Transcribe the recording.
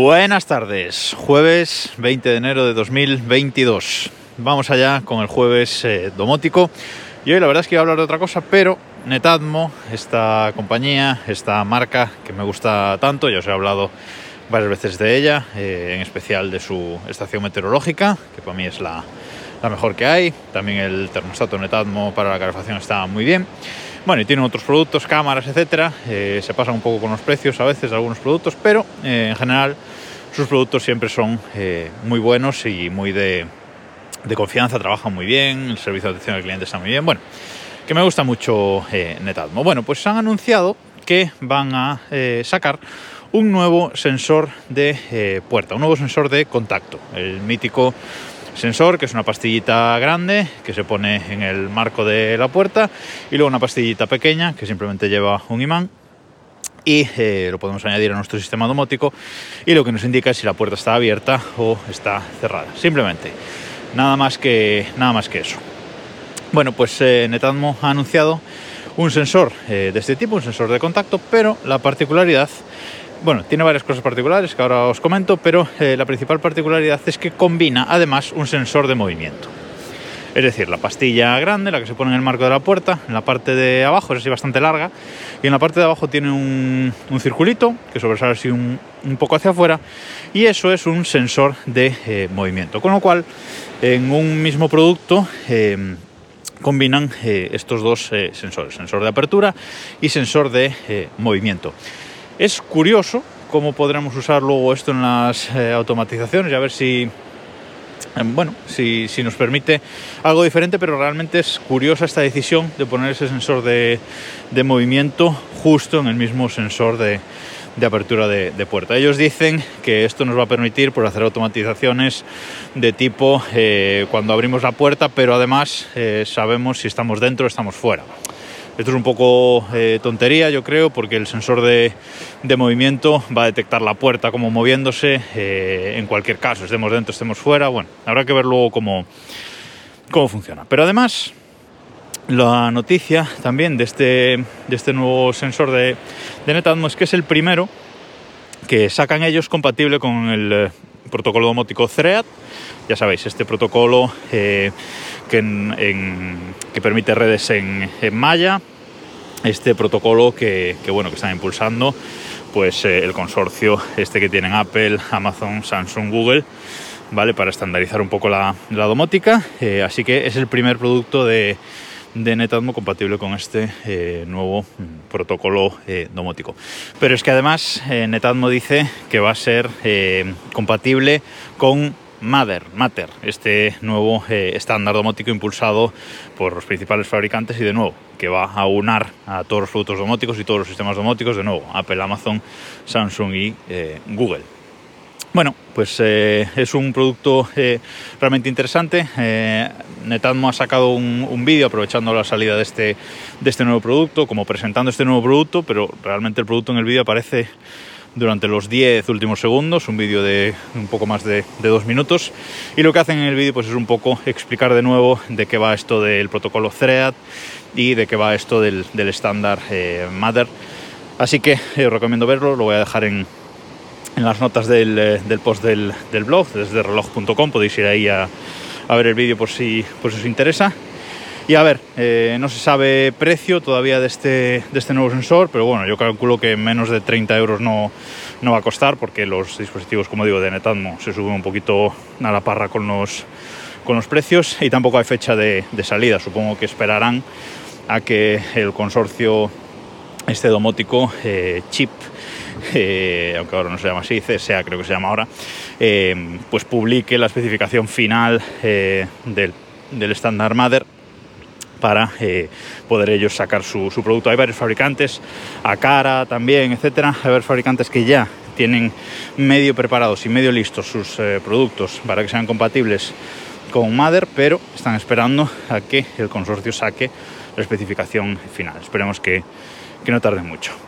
Buenas tardes, jueves 20 de enero de 2022. Vamos allá con el jueves eh, domótico. Y hoy la verdad es que iba a hablar de otra cosa, pero Netatmo, esta compañía, esta marca que me gusta tanto, ya os he hablado varias veces de ella, eh, en especial de su estación meteorológica, que para mí es la, mejor que hay. También el termostato Netatmo para la calefacción está muy bien. Bueno, y tienen otros productos, cámaras, etcétera. Eh, se pasan un poco con los precios a veces de algunos productos, pero eh, en general sus productos siempre son eh, muy buenos y muy de, de, confianza, trabajan muy bien, el servicio de atención al cliente está muy bien. Bueno, que me gusta mucho Netatmo. Bueno, pues han anunciado que van a sacar un nuevo sensor de puerta, un nuevo sensor de contacto, el mítico sensor, que es una pastillita grande que se pone en el marco de la puerta, y luego una pastillita pequeña que simplemente lleva un imán y eh, lo podemos añadir a nuestro sistema domótico y lo que nos indica es si la puerta está abierta o está cerrada. Simplemente, nada más que, nada más que eso. Bueno, pues eh, Netatmo ha anunciado un sensor eh, de este tipo, un sensor de contacto, pero la particularidad bueno, tiene varias cosas particulares que ahora os comento, pero eh, la principal particularidad es que combina además un sensor de movimiento. Es decir, la pastilla grande, la que se pone en el marco de la puerta, en la parte de abajo es así bastante larga, y en la parte de abajo tiene un, circulito que sobresale así un, poco hacia afuera, y eso es un sensor de eh, movimiento. Con lo cual, en un mismo producto eh, combinan estos dos sensores, sensor de apertura y sensor de movimiento. Es curioso cómo podremos usar luego esto en las eh, automatizaciones y a ver si, em, bueno, si, nos permite algo diferente, pero realmente es curiosa esta decisión de poner ese sensor de, movimiento justo en el mismo sensor de, apertura de, puerta. Ellos dicen que esto nos va a permitir por hacer automatizaciones de tipo eh, cuando abrimos la puerta, pero además eh, sabemos si estamos dentro o estamos fuera. Esto es un poco eh, tontería, yo creo, porque el sensor de, movimiento va a detectar la puerta como moviéndose eh, en cualquier caso, estemos dentro, estemos fuera. Bueno, habrá que ver luego cómo, cómo funciona. Pero además, la noticia también de este, de este nuevo sensor de, de Netatmo es que es el primero que sacan ellos compatible con el protocolo domótico CREAT. Ya sabéis, este protocolo que, que, permite redes en, en malla, este protocolo que, bueno, que están impulsando pues eh, el consorcio este que tienen Apple, Amazon, Samsung, Google, ¿vale? Para estandarizar un poco la, domótica. Eh, así que es el primer producto de, de Netatmo compatible con este eh, nuevo mm, protocolo domótico. Pero es que además Netatmo dice que va a ser compatible con Matter, Matter, este nuevo eh, estándar domótico impulsado por los principales fabricantes y de nuevo que va a unar a todos los productos domóticos y todos los sistemas domóticos, de nuevo Apple, Amazon, Samsung y eh, Google. Bueno, pues eh, es un producto realmente interesante. Netatmo ha sacado un, un vídeo aprovechando la salida de este, de este nuevo producto, como presentando este nuevo producto, pero realmente el producto en el vídeo aparece durante los 10 últimos segundos, un vídeo de un poco más de, dos minutos. Y lo que hacen en el vídeo pues, es un poco explicar de nuevo de qué va esto del protocolo Thread y de qué va esto del, estándar eh, Mother. Así que eh, os recomiendo verlo, lo voy a dejar en, en las notas del, eh, del post del, del, blog, desde reloj.com, podéis ir ahí a, a ver el vídeo por si, por si os interesa. Y a ver, eh, no se sabe precio todavía de este, de este nuevo sensor, pero bueno, yo calculo que menos de 30 euros no, no va a costar porque los dispositivos, como digo, de Netatmo se suben un poquito a la parra con los, con los precios y tampoco hay fecha de, salida. Supongo que esperarán a que el consorcio este domótico eh, chip eh, aunque ahora no se llama así, CSA creo que se llama ahora, pues publique la especificación final del, del estándar Mother para eh, poder ellos sacar su, producto. Hay varios fabricantes, a cara también, etcétera. Hay varios fabricantes que ya tienen medio preparados y medio listos sus eh, productos para que sean compatibles con Mother, pero están esperando a que el consorcio saque la especificación final. Esperemos que, que no tarde mucho.